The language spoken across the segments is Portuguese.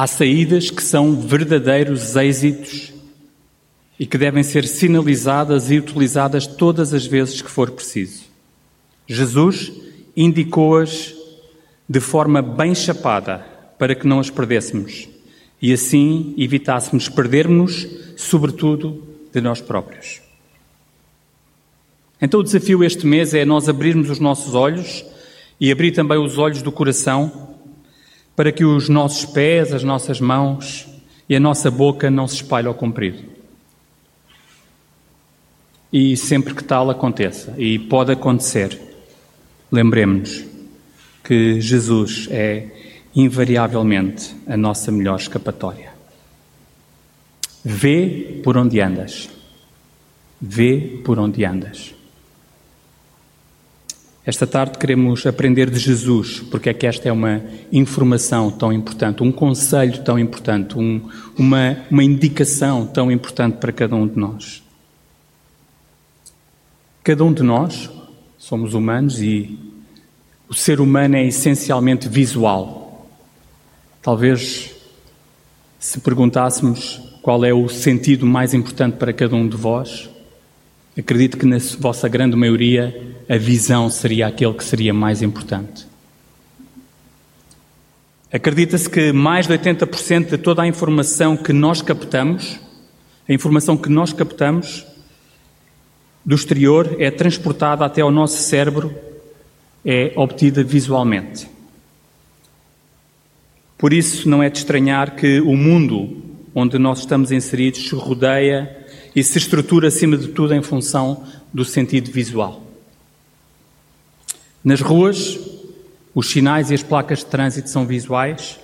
Há saídas que são verdadeiros êxitos e que devem ser sinalizadas e utilizadas todas as vezes que for preciso. Jesus indicou-as de forma bem chapada para que não as perdêssemos e assim evitássemos perdermos, sobretudo, de nós próprios. Então, o desafio este mês é nós abrirmos os nossos olhos e abrir também os olhos do coração para que os nossos pés, as nossas mãos e a nossa boca não se espalhem ao comprido. E sempre que tal aconteça, e pode acontecer, lembremos-nos que Jesus é invariavelmente a nossa melhor escapatória. Vê por onde andas. Vê por onde andas. Esta tarde queremos aprender de Jesus, porque é que esta é uma informação tão importante, um conselho tão importante, um, uma, uma indicação tão importante para cada um de nós. Cada um de nós somos humanos e o ser humano é essencialmente visual. Talvez se perguntássemos qual é o sentido mais importante para cada um de vós, Acredito que na vossa grande maioria a visão seria aquele que seria mais importante. Acredita-se que mais de 80% de toda a informação que nós captamos, a informação que nós captamos do exterior é transportada até ao nosso cérebro, é obtida visualmente. Por isso não é de estranhar que o mundo onde nós estamos inseridos se rodeia e se estrutura, acima de tudo, em função do sentido visual. Nas ruas, os sinais e as placas de trânsito são visuais.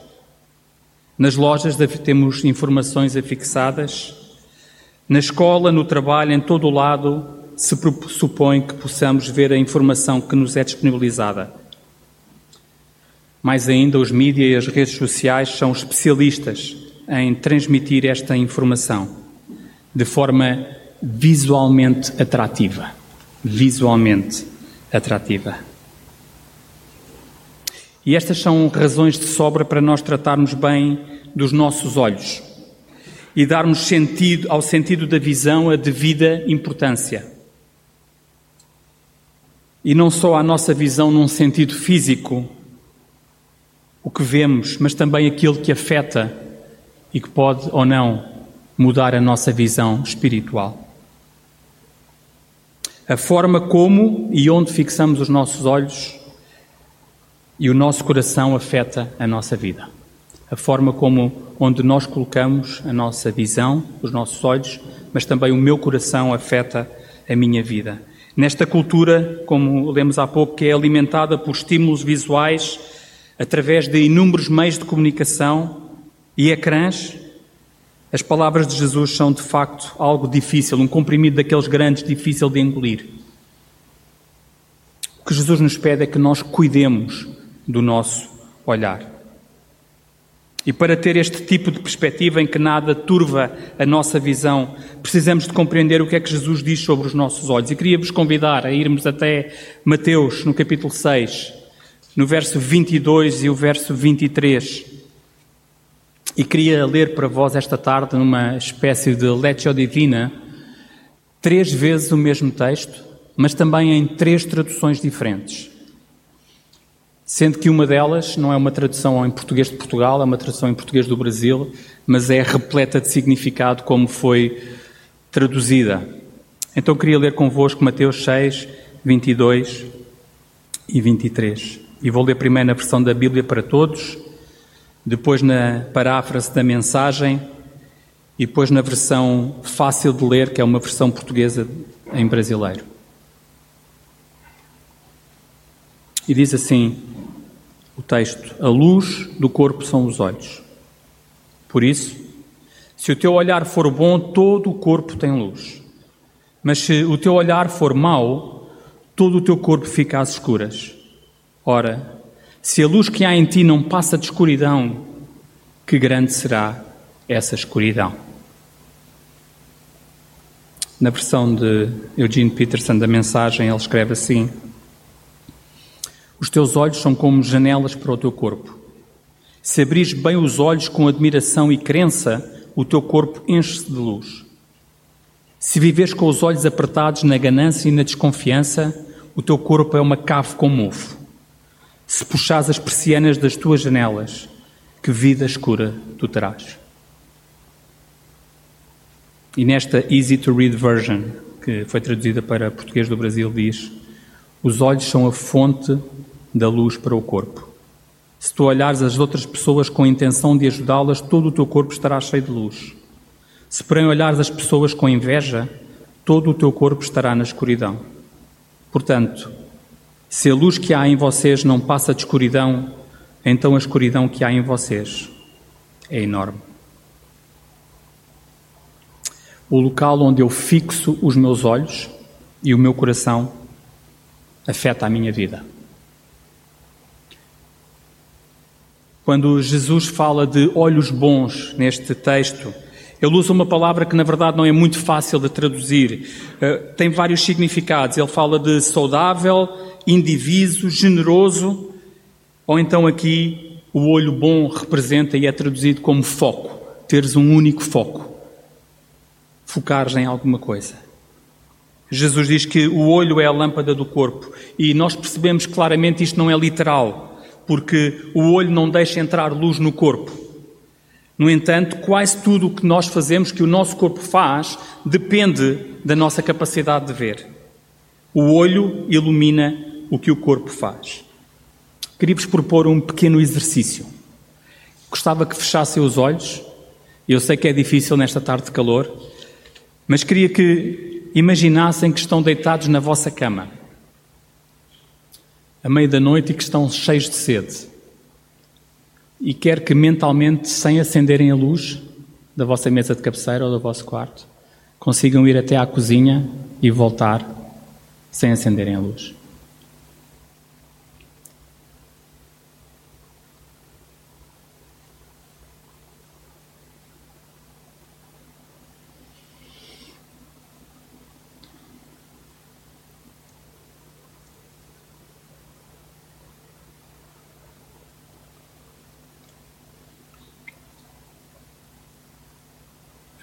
Nas lojas temos informações afixadas. Na escola, no trabalho, em todo o lado, se supõe que possamos ver a informação que nos é disponibilizada. Mais ainda, os mídias e as redes sociais são especialistas em transmitir esta informação de forma visualmente atrativa. Visualmente atrativa. E estas são razões de sobra para nós tratarmos bem dos nossos olhos e darmos sentido ao sentido da visão a devida importância. E não só à nossa visão num sentido físico, o que vemos, mas também aquilo que afeta e que pode ou não mudar a nossa visão espiritual. A forma como e onde fixamos os nossos olhos e o nosso coração afeta a nossa vida. A forma como onde nós colocamos a nossa visão, os nossos olhos, mas também o meu coração afeta a minha vida. Nesta cultura, como lemos há pouco, que é alimentada por estímulos visuais através de inúmeros meios de comunicação e ecrãs, as palavras de Jesus são de facto algo difícil, um comprimido daqueles grandes, difícil de engolir. O que Jesus nos pede é que nós cuidemos do nosso olhar. E para ter este tipo de perspectiva em que nada turva a nossa visão, precisamos de compreender o que é que Jesus diz sobre os nossos olhos. E queria vos convidar a irmos até Mateus, no capítulo 6, no verso 22 e o verso 23. E queria ler para vós esta tarde, numa espécie de Lectio Divina, três vezes o mesmo texto, mas também em três traduções diferentes. Sendo que uma delas não é uma tradução em português de Portugal, é uma tradução em português do Brasil, mas é repleta de significado como foi traduzida. Então queria ler convosco Mateus 6, 22 e 23. E vou ler primeiro na versão da Bíblia para todos depois na paráfrase da mensagem e depois na versão fácil de ler, que é uma versão portuguesa em brasileiro. E diz assim o texto: A luz do corpo são os olhos. Por isso, se o teu olhar for bom, todo o corpo tem luz. Mas se o teu olhar for mau, todo o teu corpo fica às escuras. Ora, se a luz que há em ti não passa de escuridão, que grande será essa escuridão. Na versão de Eugene Peterson da mensagem, ele escreve assim: Os teus olhos são como janelas para o teu corpo. Se abris bem os olhos com admiração e crença, o teu corpo enche-se de luz. Se viveres com os olhos apertados na ganância e na desconfiança, o teu corpo é uma cave com mofo. Se puxares as persianas das tuas janelas, que vida escura tu terás. E nesta Easy to Read version, que foi traduzida para português do Brasil, diz: Os olhos são a fonte da luz para o corpo. Se tu olhares as outras pessoas com a intenção de ajudá-las, todo o teu corpo estará cheio de luz. Se porém olhares as pessoas com inveja, todo o teu corpo estará na escuridão. Portanto, se a luz que há em vocês não passa de escuridão, então a escuridão que há em vocês é enorme. O local onde eu fixo os meus olhos e o meu coração afeta a minha vida. Quando Jesus fala de olhos bons neste texto, ele usa uma palavra que na verdade não é muito fácil de traduzir. Uh, tem vários significados. Ele fala de saudável, indiviso, generoso, ou então aqui o olho bom representa e é traduzido como foco, teres um único foco, focares em alguma coisa. Jesus diz que o olho é a lâmpada do corpo e nós percebemos claramente isto não é literal porque o olho não deixa entrar luz no corpo. No entanto, quase tudo o que nós fazemos, que o nosso corpo faz, depende da nossa capacidade de ver. O olho ilumina o que o corpo faz. Queria-vos propor um pequeno exercício. Gostava que fechassem os olhos. Eu sei que é difícil nesta tarde de calor, mas queria que imaginassem que estão deitados na vossa cama à meia da noite e que estão cheios de sede. E quer que mentalmente, sem acenderem a luz da vossa mesa de cabeceira ou do vosso quarto, consigam ir até à cozinha e voltar sem acenderem a luz.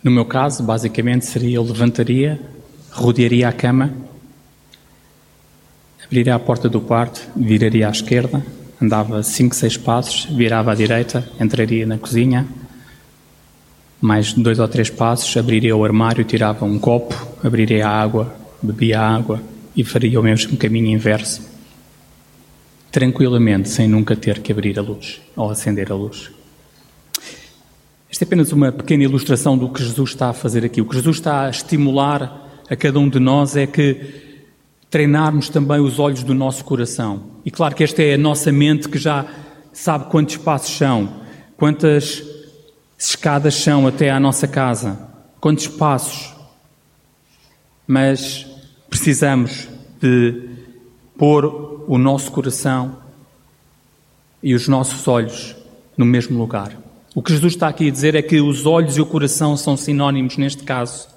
No meu caso, basicamente seria eu levantaria, rodearia a cama, abriria a porta do quarto, viraria à esquerda, andava cinco, seis passos, virava à direita, entraria na cozinha, mais dois ou três passos, abriria o armário, tirava um copo, abriria a água, bebia a água e faria o mesmo caminho inverso, tranquilamente, sem nunca ter que abrir a luz ou acender a luz. Isto é apenas uma pequena ilustração do que Jesus está a fazer aqui. O que Jesus está a estimular a cada um de nós é que treinarmos também os olhos do nosso coração. E claro que esta é a nossa mente que já sabe quantos passos são, quantas escadas são até à nossa casa, quantos passos. Mas precisamos de pôr o nosso coração e os nossos olhos no mesmo lugar. O que Jesus está aqui a dizer é que os olhos e o coração são sinónimos neste caso.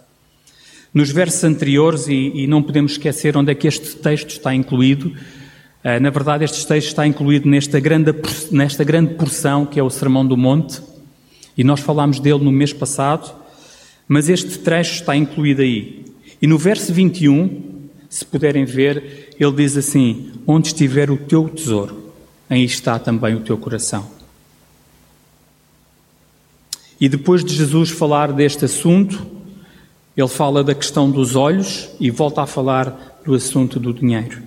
Nos versos anteriores, e, e não podemos esquecer onde é que este texto está incluído, uh, na verdade, este texto está incluído nesta grande, nesta grande porção que é o Sermão do Monte, e nós falámos dele no mês passado, mas este trecho está incluído aí. E no verso 21, se puderem ver, ele diz assim: Onde estiver o teu tesouro, aí está também o teu coração. E depois de Jesus falar deste assunto, ele fala da questão dos olhos e volta a falar do assunto do dinheiro.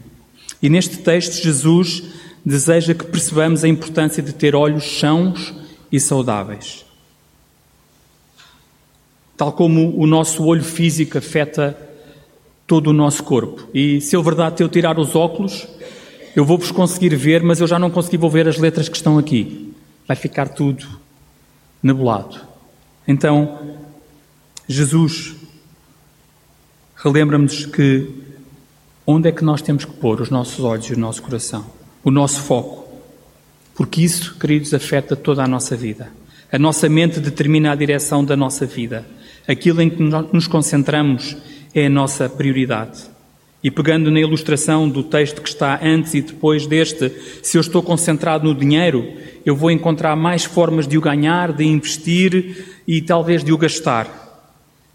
E neste texto, Jesus deseja que percebamos a importância de ter olhos sãos e saudáveis. Tal como o nosso olho físico afeta todo o nosso corpo. E se é verdade eu tirar os óculos, eu vou-vos conseguir ver, mas eu já não consegui ver as letras que estão aqui. Vai ficar tudo nebulado. Então, Jesus relembra-nos que onde é que nós temos que pôr os nossos olhos e o nosso coração, o nosso foco, porque isso, queridos, afeta toda a nossa vida. A nossa mente determina a direção da nossa vida. Aquilo em que nos concentramos é a nossa prioridade. E pegando na ilustração do texto que está antes e depois deste, se eu estou concentrado no dinheiro, eu vou encontrar mais formas de o ganhar, de investir e talvez de o gastar.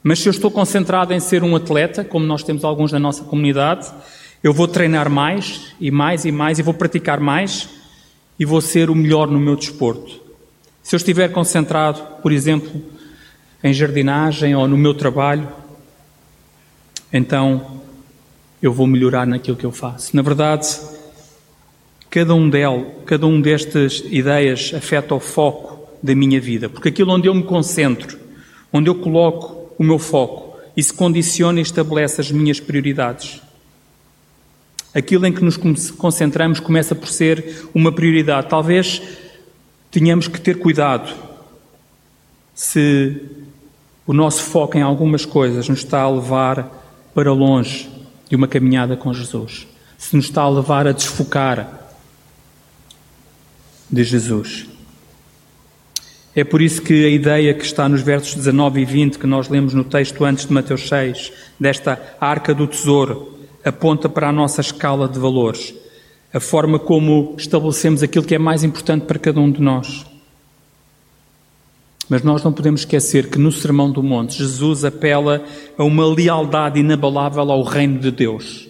Mas se eu estou concentrado em ser um atleta, como nós temos alguns na nossa comunidade, eu vou treinar mais e mais e mais e vou praticar mais e vou ser o melhor no meu desporto. Se eu estiver concentrado, por exemplo, em jardinagem ou no meu trabalho, então eu vou melhorar naquilo que eu faço. Na verdade, cada um delas, cada um destas ideias afeta o foco da minha vida, porque aquilo onde eu me concentro, onde eu coloco o meu foco, isso condiciona e estabelece as minhas prioridades. Aquilo em que nos concentramos começa por ser uma prioridade. Talvez tenhamos que ter cuidado se o nosso foco em algumas coisas nos está a levar para longe de uma caminhada com Jesus, se nos está a levar a desfocar de Jesus. É por isso que a ideia que está nos versos 19 e 20 que nós lemos no texto antes de Mateus 6, desta arca do tesouro, aponta para a nossa escala de valores, a forma como estabelecemos aquilo que é mais importante para cada um de nós. Mas nós não podemos esquecer que no Sermão do Monte, Jesus apela a uma lealdade inabalável ao reino de Deus.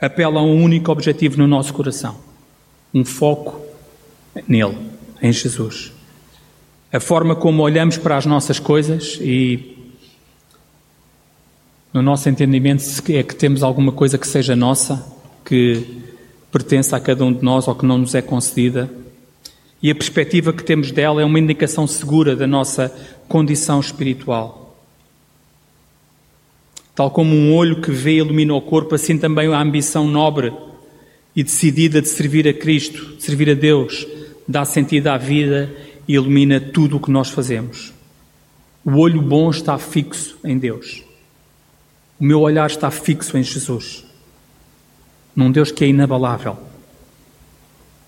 Apela a um único objetivo no nosso coração: um foco nele, em Jesus. A forma como olhamos para as nossas coisas e no nosso entendimento, é que temos alguma coisa que seja nossa, que pertence a cada um de nós ou que não nos é concedida. E a perspectiva que temos dela é uma indicação segura da nossa condição espiritual. Tal como um olho que vê ilumina o corpo, assim também a ambição nobre e decidida de servir a Cristo, de servir a Deus, dá sentido à vida e ilumina tudo o que nós fazemos. O olho bom está fixo em Deus. O meu olhar está fixo em Jesus, num Deus que é inabalável,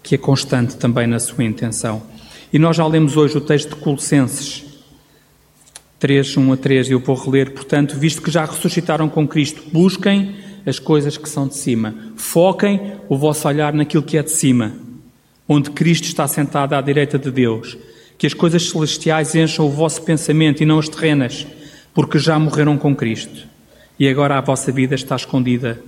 que é constante também na sua intenção. E nós já lemos hoje o texto de Colossenses 3, 1 a 3, e eu vou reler, portanto, visto que já ressuscitaram com Cristo, busquem as coisas que são de cima, foquem o vosso olhar naquilo que é de cima, onde Cristo está sentado à direita de Deus, que as coisas celestiais encham o vosso pensamento e não as terrenas, porque já morreram com Cristo e agora a vossa vida está escondida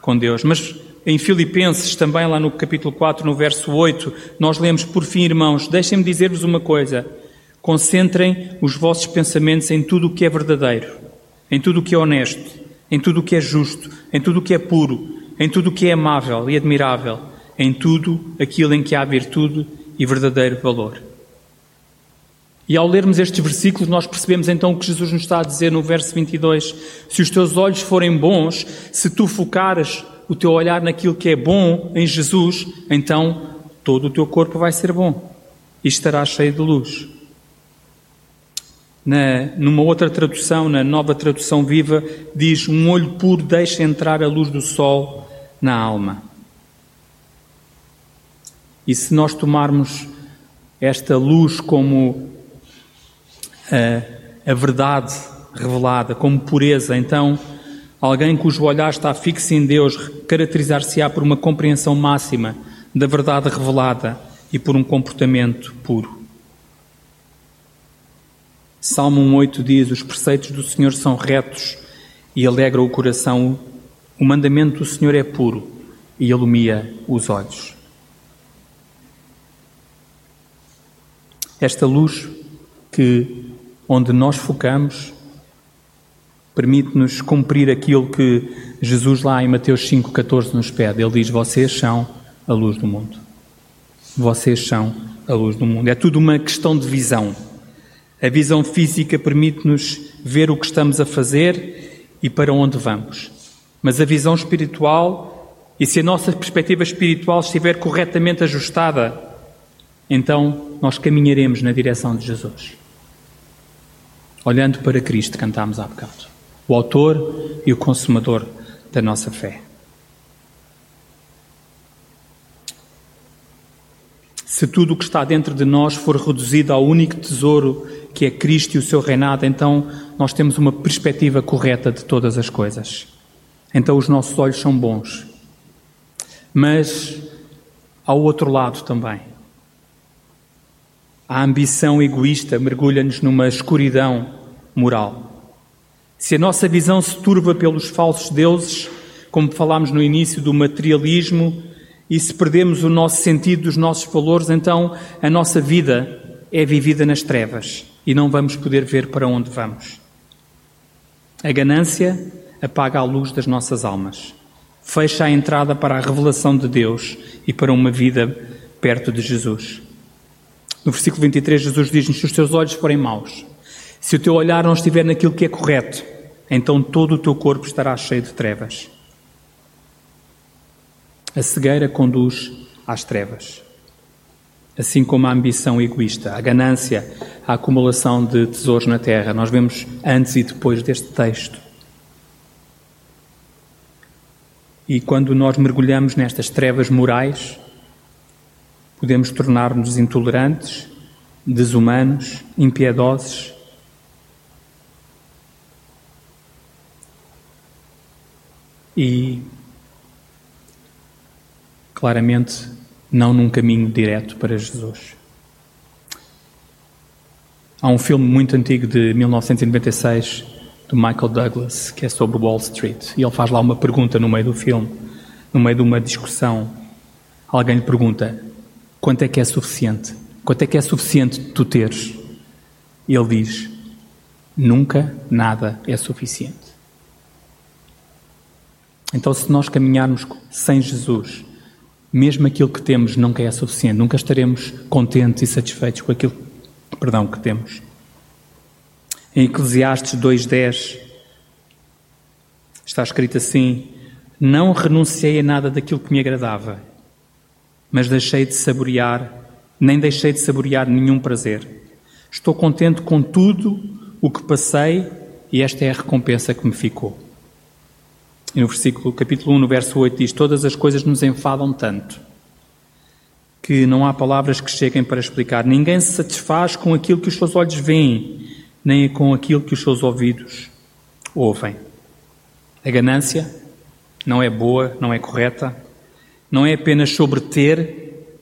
com Deus. Mas em Filipenses, também lá no capítulo 4, no verso 8, nós lemos: Por fim, irmãos, deixem-me dizer-vos uma coisa. Concentrem os vossos pensamentos em tudo o que é verdadeiro, em tudo o que é honesto, em tudo o que é justo, em tudo o que é puro, em tudo o que é amável e admirável, em tudo aquilo em que há virtude e verdadeiro valor. E ao lermos estes versículos, nós percebemos então o que Jesus nos está a dizer no verso 22. Se os teus olhos forem bons, se tu focares o teu olhar naquilo que é bom em Jesus, então todo o teu corpo vai ser bom e estará cheio de luz. Na, numa outra tradução, na nova tradução viva, diz: Um olho puro deixa entrar a luz do sol na alma. E se nós tomarmos esta luz como a, a verdade revelada como pureza, então alguém cujo olhar está fixo em Deus caracterizar-se-á por uma compreensão máxima da verdade revelada e por um comportamento puro. Salmo 1,8 diz: Os preceitos do Senhor são retos e alegram o coração. O mandamento do Senhor é puro e ilumia os olhos. Esta luz que onde nós focamos, permite-nos cumprir aquilo que Jesus lá em Mateus 5,14 nos pede. Ele diz: Vocês são a luz do mundo. Vocês são a luz do mundo. É tudo uma questão de visão. A visão física permite-nos ver o que estamos a fazer e para onde vamos. Mas a visão espiritual, e se a nossa perspectiva espiritual estiver corretamente ajustada, então nós caminharemos na direção de Jesus olhando para Cristo, cantámos há bocado, o autor e o consumador da nossa fé. Se tudo o que está dentro de nós for reduzido ao único tesouro que é Cristo e o seu reinado, então nós temos uma perspectiva correta de todas as coisas. então os nossos olhos são bons. Mas ao outro lado também. A ambição egoísta mergulha-nos numa escuridão moral. Se a nossa visão se turva pelos falsos deuses, como falámos no início do materialismo, e se perdemos o nosso sentido dos nossos valores, então a nossa vida é vivida nas trevas e não vamos poder ver para onde vamos. A ganância apaga a luz das nossas almas, fecha a entrada para a revelação de Deus e para uma vida perto de Jesus. No versículo 23, Jesus diz-nos: Se os teus olhos forem maus, se o teu olhar não estiver naquilo que é correto, então todo o teu corpo estará cheio de trevas. A cegueira conduz às trevas. Assim como a ambição egoísta, a ganância, a acumulação de tesouros na terra. Nós vemos antes e depois deste texto. E quando nós mergulhamos nestas trevas morais, podemos tornar-nos intolerantes, desumanos, impiedosos. E claramente não num caminho direto para Jesus. Há um filme muito antigo de 1996 do Michael Douglas que é sobre Wall Street e ele faz lá uma pergunta no meio do filme, no meio de uma discussão. Alguém lhe pergunta: quanto é que é suficiente? Quanto é que é suficiente tu teres? E ele diz: nunca nada é suficiente. Então, se nós caminharmos sem Jesus, mesmo aquilo que temos nunca é suficiente, nunca estaremos contentes e satisfeitos com aquilo perdão, que temos. Em Eclesiastes 2.10 está escrito assim: Não renunciei a nada daquilo que me agradava, mas deixei de saborear, nem deixei de saborear nenhum prazer. Estou contente com tudo o que passei e esta é a recompensa que me ficou. E no versículo, capítulo 1, no verso 8, diz: Todas as coisas nos enfadam tanto que não há palavras que cheguem para explicar. Ninguém se satisfaz com aquilo que os seus olhos veem, nem com aquilo que os seus ouvidos ouvem. A ganância não é boa, não é correta, não é apenas sobre ter,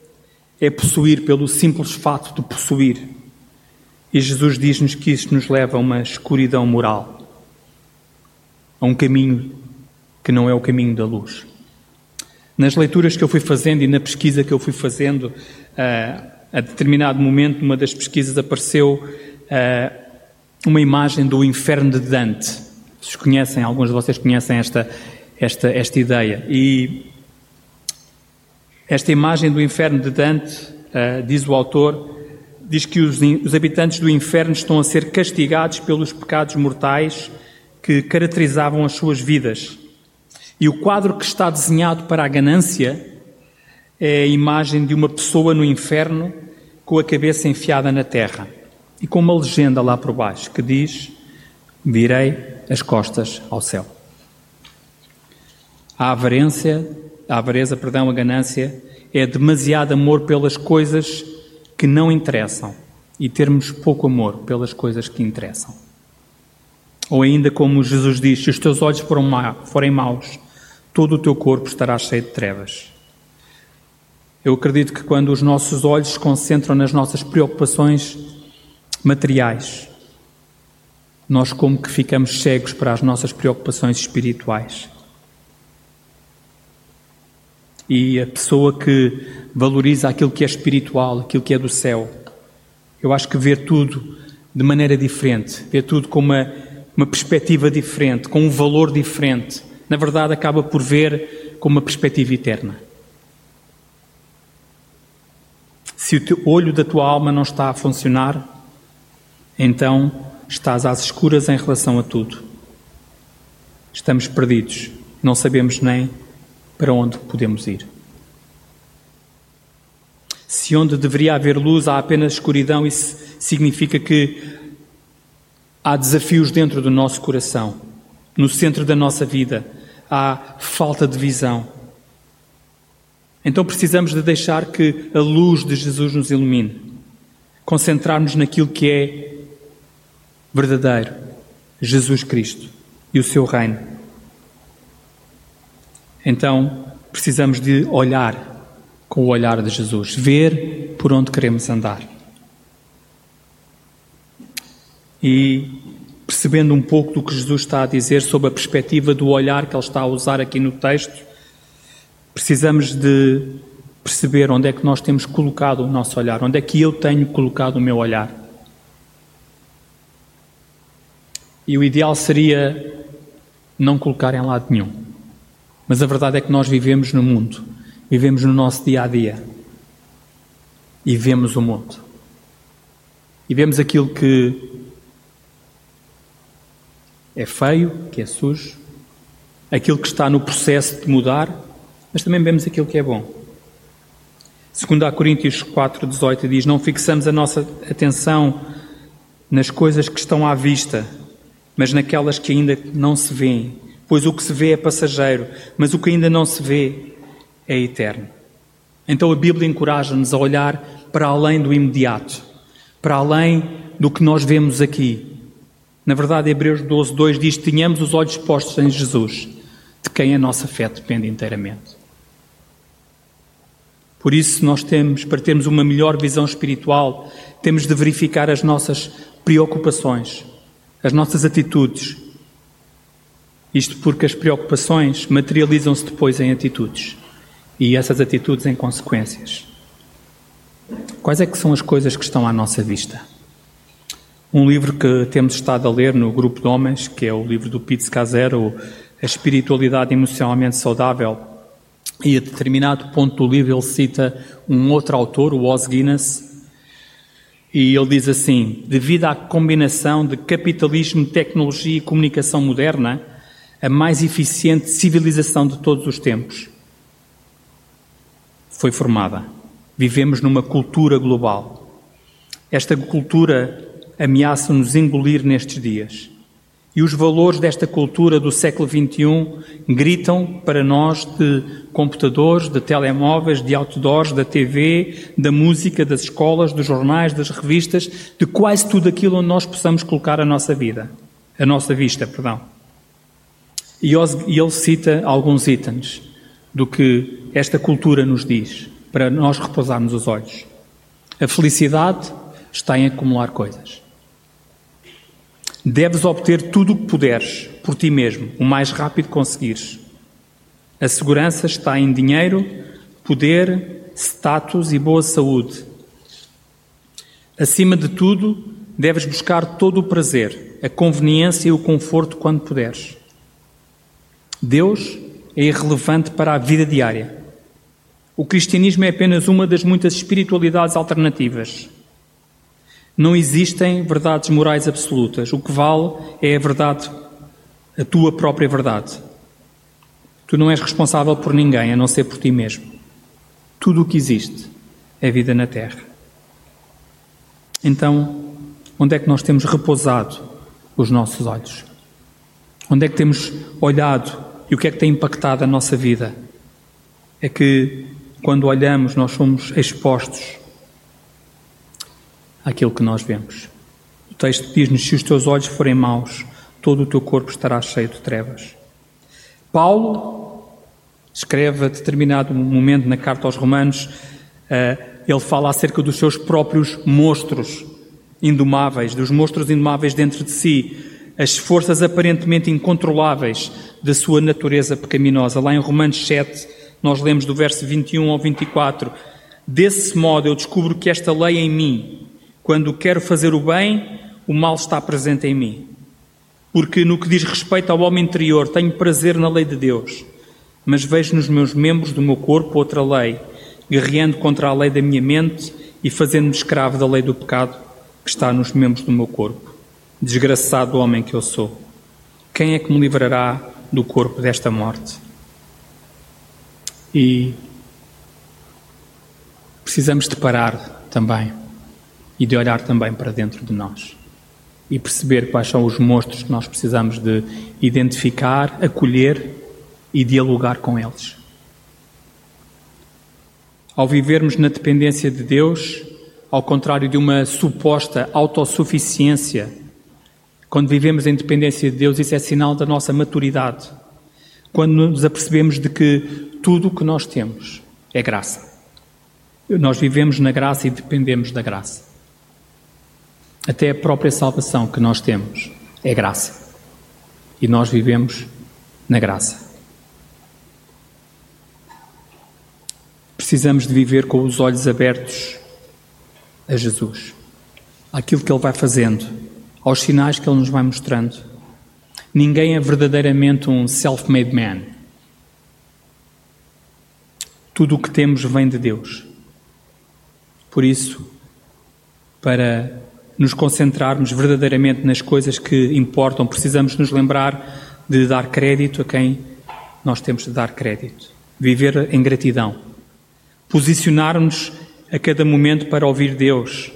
é possuir pelo simples fato de possuir. E Jesus diz-nos que isso nos leva a uma escuridão moral, a um caminho que não é o caminho da luz. Nas leituras que eu fui fazendo e na pesquisa que eu fui fazendo, uh, a determinado momento, numa das pesquisas, apareceu uh, uma imagem do inferno de Dante. Vocês conhecem, alguns de vocês conhecem esta, esta, esta ideia. E esta imagem do inferno de Dante, uh, diz o autor, diz que os, os habitantes do inferno estão a ser castigados pelos pecados mortais que caracterizavam as suas vidas. E o quadro que está desenhado para a ganância é a imagem de uma pessoa no inferno com a cabeça enfiada na terra e com uma legenda lá por baixo que diz: Virei as costas ao céu. A avarência, a avareza, perdão, a ganância é demasiado amor pelas coisas que não interessam e termos pouco amor pelas coisas que interessam. Ou ainda como Jesus diz: se os teus olhos forem maus, todo o teu corpo estará cheio de trevas. Eu acredito que quando os nossos olhos se concentram nas nossas preocupações materiais, nós como que ficamos cegos para as nossas preocupações espirituais. E a pessoa que valoriza aquilo que é espiritual, aquilo que é do céu, eu acho que vê tudo de maneira diferente, vê tudo com uma, uma perspectiva diferente, com um valor diferente na verdade acaba por ver com uma perspectiva eterna. Se o olho da tua alma não está a funcionar, então estás às escuras em relação a tudo. Estamos perdidos, não sabemos nem para onde podemos ir. Se onde deveria haver luz há apenas escuridão, isso significa que há desafios dentro do nosso coração, no centro da nossa vida, há falta de visão. Então precisamos de deixar que a luz de Jesus nos ilumine, concentrarmos naquilo que é verdadeiro, Jesus Cristo e o seu reino. Então, precisamos de olhar com o olhar de Jesus, ver por onde queremos andar. E percebendo um pouco do que Jesus está a dizer sobre a perspectiva do olhar que ele está a usar aqui no texto, precisamos de perceber onde é que nós temos colocado o nosso olhar, onde é que eu tenho colocado o meu olhar. E o ideal seria não colocar em lado nenhum. Mas a verdade é que nós vivemos no mundo, vivemos no nosso dia a dia e vemos o mundo. E vemos aquilo que é feio, que é sujo, aquilo que está no processo de mudar, mas também vemos aquilo que é bom. Segundo a Coríntios 4:18 diz: "Não fixamos a nossa atenção nas coisas que estão à vista, mas naquelas que ainda não se veem, pois o que se vê é passageiro, mas o que ainda não se vê é eterno." Então a Bíblia encoraja-nos a olhar para além do imediato, para além do que nós vemos aqui, na verdade, Hebreus 12, 2 diz: Tenhamos os olhos postos em Jesus, de quem a nossa fé depende inteiramente. Por isso, nós temos, para termos uma melhor visão espiritual, temos de verificar as nossas preocupações, as nossas atitudes. Isto porque as preocupações materializam-se depois em atitudes e essas atitudes em consequências. Quais é que são as coisas que estão à nossa vista? Um livro que temos estado a ler no grupo de homens, que é o livro do Pete Casero, A Espiritualidade Emocionalmente Saudável, e a determinado ponto do livro ele cita um outro autor, o Os Guinness, e ele diz assim: devido à combinação de capitalismo, tecnologia e comunicação moderna, a mais eficiente civilização de todos os tempos foi formada. Vivemos numa cultura global. Esta cultura ameaçam-nos engolir nestes dias. E os valores desta cultura do século XXI gritam para nós de computadores, de telemóveis, de outdoors, da TV, da música, das escolas, dos jornais, das revistas, de quase tudo aquilo onde nós possamos colocar a nossa vida, a nossa vista, perdão. E ele cita alguns itens do que esta cultura nos diz, para nós repousarmos os olhos. A felicidade está em acumular coisas. Deves obter tudo o que puderes por ti mesmo, o mais rápido conseguires. A segurança está em dinheiro, poder, status e boa saúde. Acima de tudo, deves buscar todo o prazer, a conveniência e o conforto quando puderes. Deus é irrelevante para a vida diária. O cristianismo é apenas uma das muitas espiritualidades alternativas. Não existem verdades morais absolutas. O que vale é a verdade, a tua própria verdade. Tu não és responsável por ninguém, a não ser por ti mesmo. Tudo o que existe é vida na Terra. Então, onde é que nós temos repousado os nossos olhos? Onde é que temos olhado e o que é que tem impactado a nossa vida? É que quando olhamos, nós somos expostos aquilo que nós vemos. O texto diz-nos: se os teus olhos forem maus, todo o teu corpo estará cheio de trevas. Paulo escreve a determinado momento na carta aos Romanos, uh, ele fala acerca dos seus próprios monstros indomáveis, dos monstros indomáveis dentro de si, as forças aparentemente incontroláveis da sua natureza pecaminosa. Lá em Romanos 7, nós lemos do verso 21 ao 24: Desse modo eu descubro que esta lei em mim, quando quero fazer o bem, o mal está presente em mim. Porque no que diz respeito ao homem interior, tenho prazer na lei de Deus, mas vejo nos meus membros do meu corpo outra lei, guerreando contra a lei da minha mente e fazendo-me escravo da lei do pecado que está nos membros do meu corpo. Desgraçado homem que eu sou. Quem é que me livrará do corpo desta morte? E precisamos de parar também e de olhar também para dentro de nós e perceber quais são os monstros que nós precisamos de identificar, acolher e dialogar com eles. Ao vivermos na dependência de Deus, ao contrário de uma suposta autossuficiência, quando vivemos em dependência de Deus, isso é sinal da nossa maturidade. quando nos apercebemos de que tudo o que nós temos é graça. Nós vivemos na graça e dependemos da graça. Até a própria salvação que nós temos é graça. E nós vivemos na graça. Precisamos de viver com os olhos abertos a Jesus, àquilo que Ele vai fazendo, aos sinais que Ele nos vai mostrando. Ninguém é verdadeiramente um self-made man. Tudo o que temos vem de Deus. Por isso, para nos concentrarmos verdadeiramente nas coisas que importam, precisamos nos lembrar de dar crédito a quem nós temos de dar crédito. Viver em gratidão. Posicionar-nos a cada momento para ouvir Deus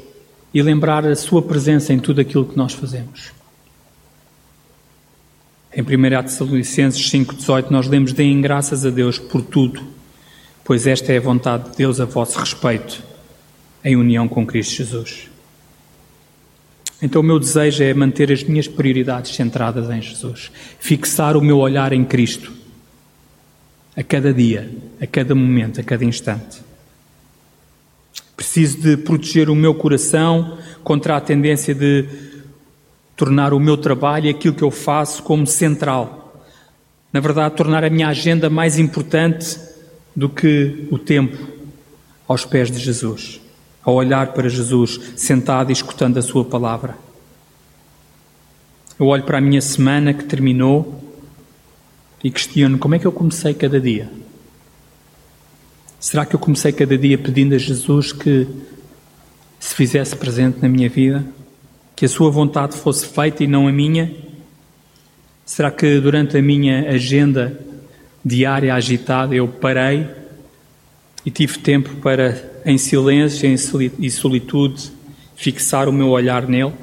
e lembrar a Sua presença em tudo aquilo que nós fazemos. Em 1 Tessalonicenses 5,18 nós lemos: Deem graças a Deus por tudo, pois esta é a vontade de Deus a vosso respeito, em união com Cristo Jesus. Então, o meu desejo é manter as minhas prioridades centradas em Jesus, fixar o meu olhar em Cristo, a cada dia, a cada momento, a cada instante. Preciso de proteger o meu coração contra a tendência de tornar o meu trabalho e aquilo que eu faço como central. Na verdade, tornar a minha agenda mais importante do que o tempo aos pés de Jesus a olhar para Jesus sentado e escutando a Sua palavra. Eu olho para a minha semana que terminou e questiono como é que eu comecei cada dia. Será que eu comecei cada dia pedindo a Jesus que se fizesse presente na minha vida? Que a Sua vontade fosse feita e não a minha? Será que durante a minha agenda diária agitada eu parei e tive tempo para em silêncio e solitude, fixar o meu olhar nele?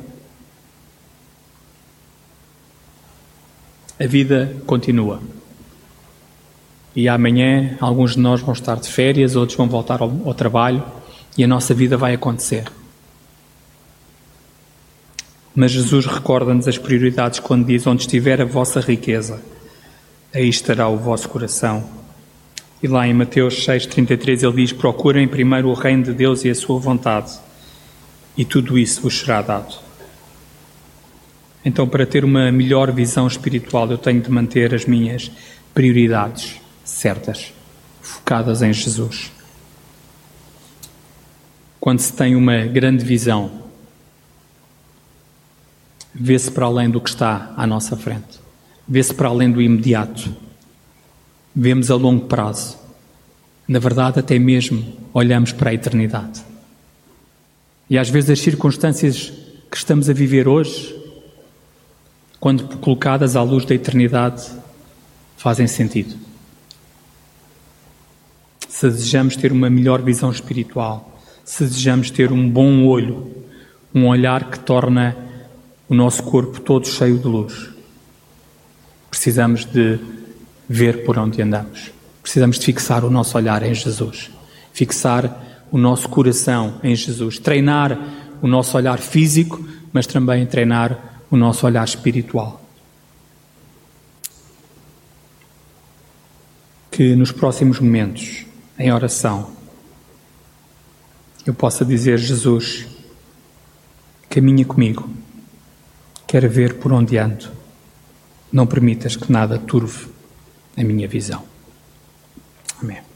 A vida continua. E amanhã alguns de nós vão estar de férias, outros vão voltar ao, ao trabalho e a nossa vida vai acontecer. Mas Jesus recorda-nos as prioridades quando diz: Onde estiver a vossa riqueza, aí estará o vosso coração. E lá em Mateus 6,33 ele diz: Procurem primeiro o reino de Deus e a sua vontade, e tudo isso vos será dado. Então, para ter uma melhor visão espiritual, eu tenho de manter as minhas prioridades certas, focadas em Jesus. Quando se tem uma grande visão, vê-se para além do que está à nossa frente, vê-se para além do imediato vemos a longo prazo. Na verdade, até mesmo olhamos para a eternidade. E às vezes as circunstâncias que estamos a viver hoje, quando colocadas à luz da eternidade, fazem sentido. Se desejamos ter uma melhor visão espiritual, se desejamos ter um bom olho, um olhar que torna o nosso corpo todo cheio de luz, precisamos de ver por onde andamos. Precisamos de fixar o nosso olhar em Jesus, fixar o nosso coração em Jesus, treinar o nosso olhar físico, mas também treinar o nosso olhar espiritual. Que nos próximos momentos, em oração, eu possa dizer: Jesus, caminha comigo, quero ver por onde ando, não permitas que nada turve a minha visão. Amém.